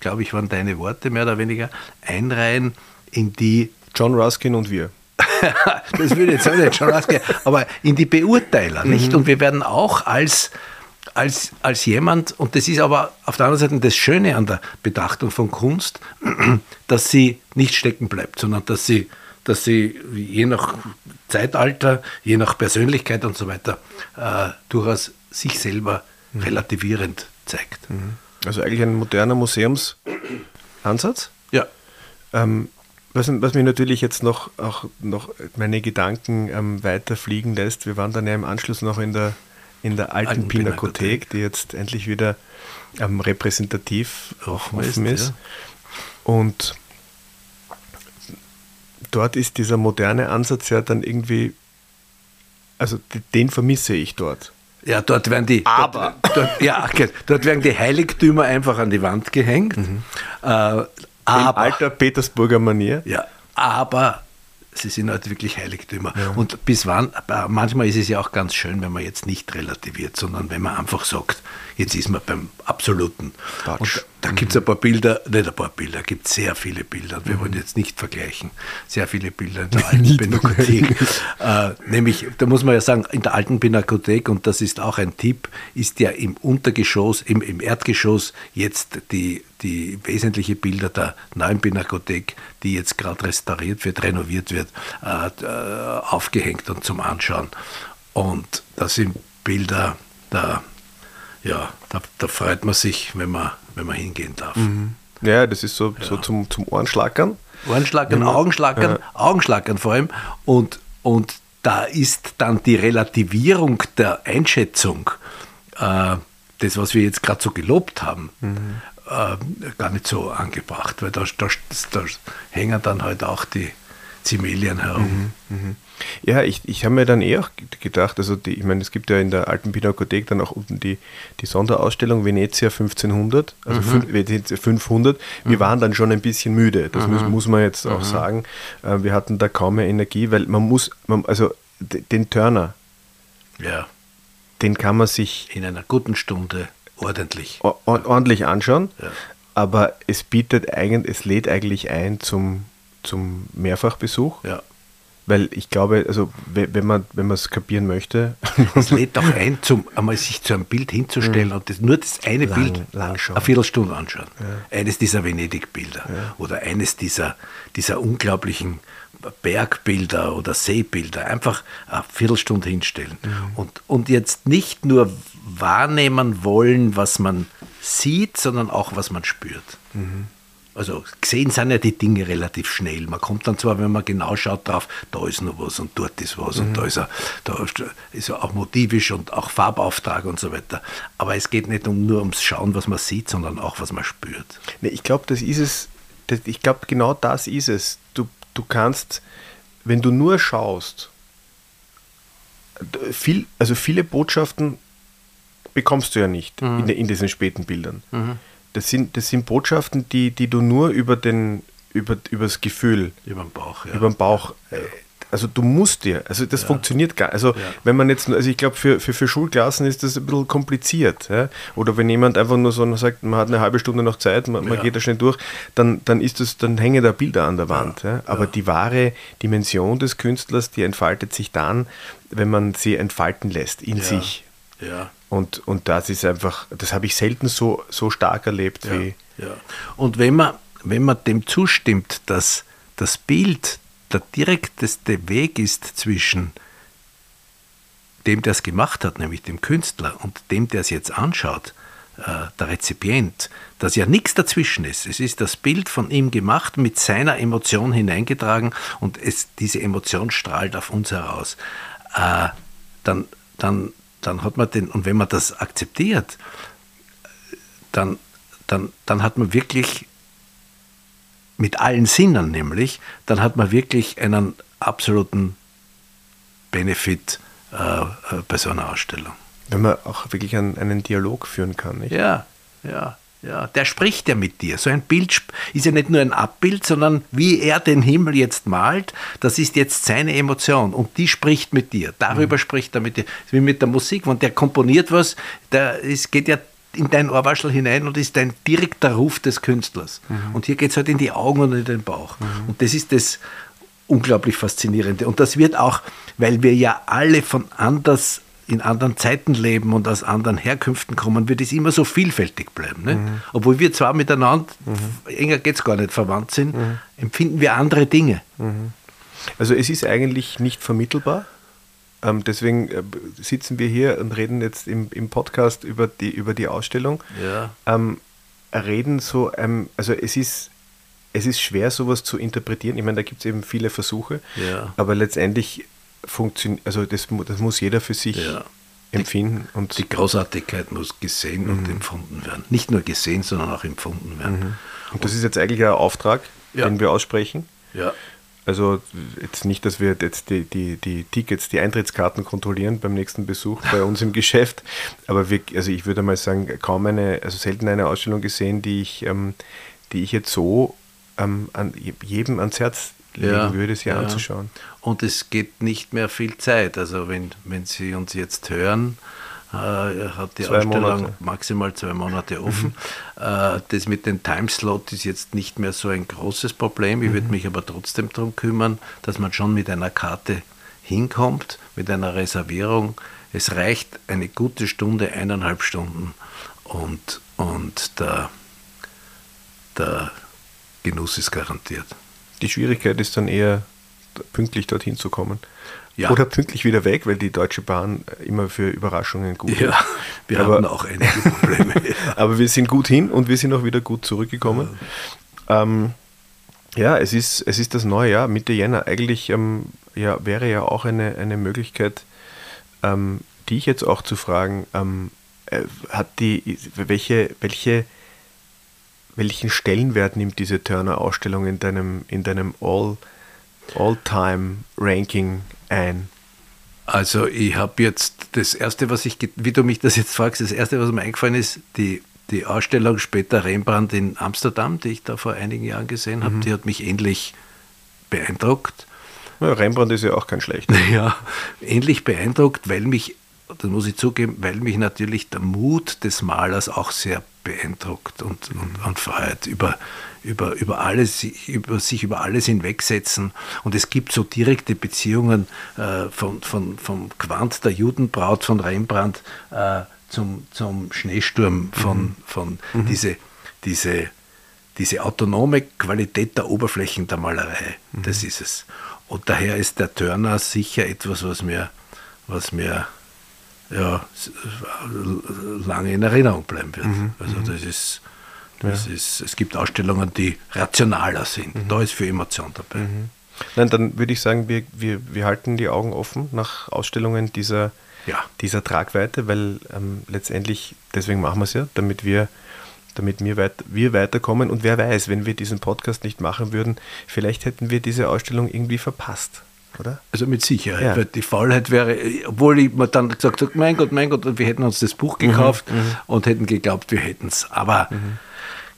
glaube ich, waren deine Worte mehr oder weniger, einreihen in die, John Ruskin und wir. [laughs] das würde jetzt auch nicht schon rausgehen, aber in die Beurteiler, nicht? Und wir werden auch als, als, als jemand, und das ist aber auf der anderen Seite das Schöne an der Betrachtung von Kunst, [clears throat] dass sie nicht stecken bleibt, sondern dass sie, dass sie je nach Zeitalter, je nach Persönlichkeit und so weiter, äh, durchaus sich selber relativierend zeigt. Also eigentlich ein moderner Museumsansatz. Ja. Ähm, was, was mir natürlich jetzt noch, auch noch meine Gedanken ähm, weiter fliegen lässt, wir waren dann ja im Anschluss noch in der, in der alten, Alten Pinakothek, Pinakothek. die jetzt endlich wieder ähm, repräsentativ Offen offen ist, ist. ja. Und dort ist dieser moderne Ansatz ja dann irgendwie, also den vermisse ich dort. Ja, dort werden die, Aber. Dort, dort, ja, okay, dort werden die Heiligtümer einfach an die Wand gehängt. Äh, Im aber, alter Petersburger Manier. ja, aber sie sind halt wirklich Heiligtümer. Und bis wann, aber manchmal ist es ja auch ganz schön, wenn man jetzt nicht relativiert, sondern wenn man einfach sagt, jetzt ist man beim Absoluten. Touch. Und da gibt es ein paar Bilder, nicht ein paar Bilder, gibt sehr viele Bilder. Wir wollen jetzt nicht vergleichen. Sehr viele Bilder in der [laughs] alten Pinakothek. äh, nämlich, da muss man ja sagen, in der alten Pinakothek, und das ist auch ein Tipp, ist ja im Untergeschoss, im, im Erdgeschoss jetzt die, die wesentliche Bilder der neuen Pinakothek, die jetzt gerade restauriert wird, renoviert wird, äh, äh, aufgehängt und zum Anschauen. Und das sind Bilder, da, ja, da, da freut man sich, wenn man, wenn man hingehen darf. Ja, das ist so, so zum, zum Ohrenschlackern. Ohrenschlackern, Augenschlackern, Augenschlackern vor allem. Und, und da ist dann die Relativierung der Einschätzung, äh, das, was wir jetzt gerade so gelobt haben, äh, gar nicht so angebracht, weil da, da, da hängen dann halt auch die Zimelien herum. Mhm, mh. Ja, ich, ich habe mir dann eh auch gedacht, also die, ich meine, es gibt ja in der alten Pinakothek dann auch unten die, die Sonderausstellung Venezia 1500, also mhm. Venezia 500. Wir mhm. waren dann schon ein bisschen müde, das mhm. muss, muss man jetzt auch mhm. sagen. Äh, wir hatten da kaum mehr Energie, weil man muss, man, also den Turner, ja. den kann man sich in einer guten Stunde ordentlich, ordentlich anschauen, ja. aber es bietet eigentlich, es lädt eigentlich ein zum zum Mehrfachbesuch. Ja. Weil ich glaube, also wenn man wenn man es kapieren möchte. Es [laughs] lädt doch ein, zum, einmal sich zu einem Bild hinzustellen mhm. und das, nur das eine lang, Bild lang eine Viertelstunde anschauen. Ja. Eines dieser Venedig-Bilder ja. oder eines dieser, dieser unglaublichen Bergbilder oder Seebilder. Einfach eine Viertelstunde hinstellen. Mhm. Und, und jetzt nicht nur wahrnehmen wollen, was man sieht, sondern auch, was man spürt. Mhm. Also gesehen sind ja die Dinge relativ schnell. Man kommt dann zwar, wenn man genau schaut drauf, da ist noch was und dort ist was mhm. und da ist, er, da ist er auch motivisch und auch Farbauftrag und so weiter. Aber es geht nicht um, nur ums Schauen, was man sieht, sondern auch, was man spürt. Nee, ich glaube, das ist es. Das, ich glaube, genau das ist es. Du, du kannst, wenn du nur schaust, viel, also viele Botschaften bekommst du ja nicht mhm. in, in, diesen späten Bildern. Mhm. Das sind, das sind Botschaften, die, die du nur über, den, über, über das Gefühl, über den Bauch, ja. über den Bauch ja. Äh, also du musst dir, also das ja. funktioniert gar Also ja. wenn man jetzt, also ich glaube für, für, für Schulklassen ist das ein bisschen kompliziert. Ja? Oder wenn jemand einfach nur so sagt, man hat eine halbe Stunde noch Zeit, man, man geht da schnell durch, dann, dann ist das, dann hängen da Bilder an der Wand. Aber die wahre Dimension des Künstlers, die entfaltet sich dann, wenn man sie entfalten lässt in sich. Ja. Und, und das ist einfach, das habe ich selten so, so stark erlebt ja, wie. Ja. Und wenn man, wenn man dem zustimmt, dass das Bild der direkteste Weg ist zwischen dem, der es gemacht hat, nämlich dem Künstler, und dem, der es jetzt anschaut, äh, der Rezipient, dass ja nichts dazwischen ist. Es ist das Bild von ihm gemacht, mit seiner Emotion hineingetragen und es, diese Emotion strahlt auf uns heraus. Äh, dann, dann dann hat man den, und wenn man das akzeptiert, dann, dann, dann hat man wirklich mit allen Sinnen nämlich, dann hat man wirklich einen absoluten Benefit äh, äh bei so einer Ausstellung. Wenn man auch wirklich einen, einen Dialog führen kann, nicht? Ja, ja. Ja, der spricht ja mit dir. So ein Bild ist ja nicht nur ein Abbild, sondern wie er den Himmel jetzt malt, das ist jetzt seine Emotion und die spricht mit dir. Darüber mhm. spricht er mit dir. Wie mit der Musik, wenn der komponiert was, der, es geht ja in dein Ohrwaschel hinein und ist ein direkter Ruf des Künstlers. Mhm. Und hier geht es halt in die Augen und in den Bauch. Mhm. Und das ist das unglaublich Faszinierende. Und das wird auch, weil wir ja alle von anders in anderen Zeiten leben und aus anderen Herkünften kommen, wird es immer so vielfältig bleiben. Ne? Mhm. Obwohl wir zwar miteinander, mhm. enger geht es gar nicht, verwandt sind, mhm. empfinden wir andere Dinge. Also es ist eigentlich nicht vermittelbar. Ähm, deswegen äh, sitzen wir hier und reden jetzt im, im Podcast über die, über die Ausstellung. Ja. Ähm, reden so, ähm, also es ist, es ist schwer, sowas zu interpretieren. Ich meine, da gibt es eben viele Versuche, ja. aber letztendlich funktioniert, also das, das muss jeder für sich ja. empfinden. Die, und die Großartigkeit muss gesehen mhm. und empfunden werden. Nicht nur gesehen, sondern auch empfunden werden. Mhm. Und das ist jetzt eigentlich ein Auftrag, ja. den wir aussprechen. Ja. Also jetzt nicht, dass wir jetzt die, die, die Tickets, die Eintrittskarten kontrollieren beim nächsten Besuch bei uns im [laughs] Geschäft, aber wir, also ich würde mal sagen, kaum eine, also selten eine Ausstellung gesehen, die ich, ähm, die ich jetzt so ähm, an jedem ans Herz ja, würde, sie ja. anzuschauen. Und es geht nicht mehr viel Zeit. Also wenn, wenn Sie uns jetzt hören, äh, hat die zwei Ausstellung Monate. maximal zwei Monate offen. Mhm. Äh, das mit dem Timeslot ist jetzt nicht mehr so ein großes Problem. Ich mhm. würde mich aber trotzdem darum kümmern, dass man schon mit einer Karte hinkommt, mit einer Reservierung. Es reicht eine gute Stunde, eineinhalb Stunden und, und der, der Genuss ist garantiert. Die Schwierigkeit ist dann eher, pünktlich dorthin zu kommen. Ja. Oder pünktlich wieder weg, weil die Deutsche Bahn immer für Überraschungen gut ist. Ja, wir aber, haben auch einige Probleme. [laughs] Aber wir sind gut hin und wir sind auch wieder gut zurückgekommen. Ja, ähm, ja es, ist, es ist das neue Jahr, Mitte Jänner. Eigentlich ähm, ja, wäre ja auch eine, eine Möglichkeit, ähm, die ich jetzt auch zu fragen, ähm, äh, hat die, welche, welche welchen Stellenwert nimmt diese Turner-Ausstellung in deinem, in deinem All, All-Time-Ranking ein? Also ich habe jetzt das erste, was ich, wie du mich das jetzt fragst, das erste, was mir eingefallen ist, die, die Ausstellung später Rembrandt in Amsterdam, die ich da vor einigen Jahren gesehen habe, mhm. die hat mich ähnlich beeindruckt. Ja, Rembrandt ist ja auch kein schlechter. [laughs] Ja, ähnlich beeindruckt, weil mich, das muss ich zugeben, weil mich natürlich der Mut des Malers auch sehr beeindruckt und, und, und freut über, über, über alles, über sich über alles hinwegsetzen. Und es gibt so direkte Beziehungen äh, von, von, vom Quant der Judenbraut von Rembrandt äh, zum, zum Schneesturm von, mhm. von mhm. diese, diese, diese autonome Qualität der Oberflächen der Malerei. Mhm. Das ist es. Und daher ist der Turner sicher etwas, was mir, was mir ja, lange in Erinnerung bleiben wird. Mhm. Also mhm. das ist, das ja. ist, es gibt Ausstellungen, die rationaler sind. Mhm. Da ist für Emotion dabei. Mhm. Nein, dann würde ich sagen, wir, wir, wir halten die Augen offen nach Ausstellungen dieser, ja. dieser Tragweite, weil ähm, letztendlich, deswegen machen wir es ja, damit wir damit wir, weit, wir weiterkommen. Und wer weiß, wenn wir diesen Podcast nicht machen würden, vielleicht hätten wir diese Ausstellung irgendwie verpasst. Oder? Also mit Sicherheit, ja. weil die Faulheit wäre, obwohl ich mir dann gesagt habe, mein Gott, mein Gott, wir hätten uns das Buch gekauft mhm, mhm. und hätten geglaubt, wir hätten es. Aber mhm.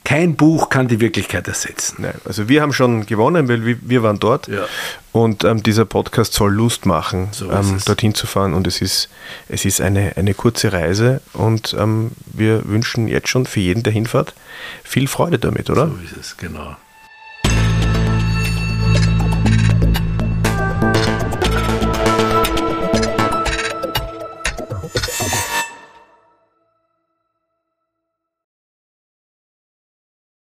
kein Buch kann die Wirklichkeit ersetzen. Nein, also wir haben schon gewonnen, weil wir, wir waren dort ja. und ähm, dieser Podcast soll Lust machen, so ähm, dorthin zu fahren und es ist, es ist eine, eine kurze Reise und ähm, wir wünschen jetzt schon für jeden, der hinfährt, viel Freude damit, oder? So ist es, genau.